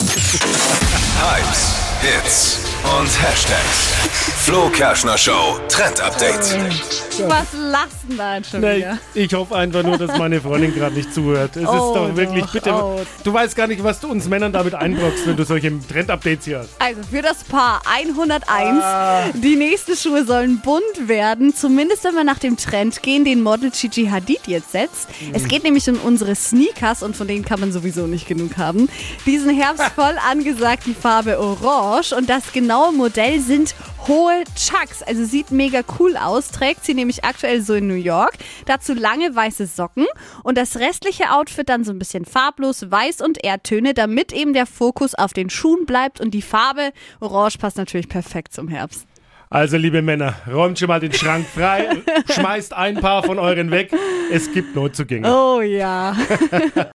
Hypes, Hits und Hashtags. Flo Kerschner Show Trend Update. Was lassen da schon Nee, wieder? ich hoffe einfach nur, dass meine Freundin gerade nicht zuhört. Es Oh, ist doch wirklich, doch, bitte. oh. Du weißt gar nicht, was du uns Männern damit einbrockst, wenn du solche Trend-Updates hier hast. Also für das Paar 101. Ah. Die nächsten Schuhe sollen bunt werden. Zumindest wenn wir nach dem Trend gehen, den Model Gigi Hadid jetzt setzt. Mhm. Es geht nämlich um unsere Sneakers und von denen kann man sowieso nicht genug haben. Diesen Herbst voll angesagt die Farbe Orange und das genaue Modell sind hohe Chucks. Also sieht mega cool aus. Trägt sie nämlich aktuell so in New York. Dazu lange weiße Socken und das restliche Outfit dann so ein bisschen farblos, weiß und Erdtöne, damit eben der Fokus auf den Schuhen bleibt und die Farbe Orange passt natürlich perfekt zum Herbst. Also, liebe Männer, räumt schon mal den Schrank frei, schmeißt ein paar von euren weg. Es gibt Neuzugänge. Oh ja.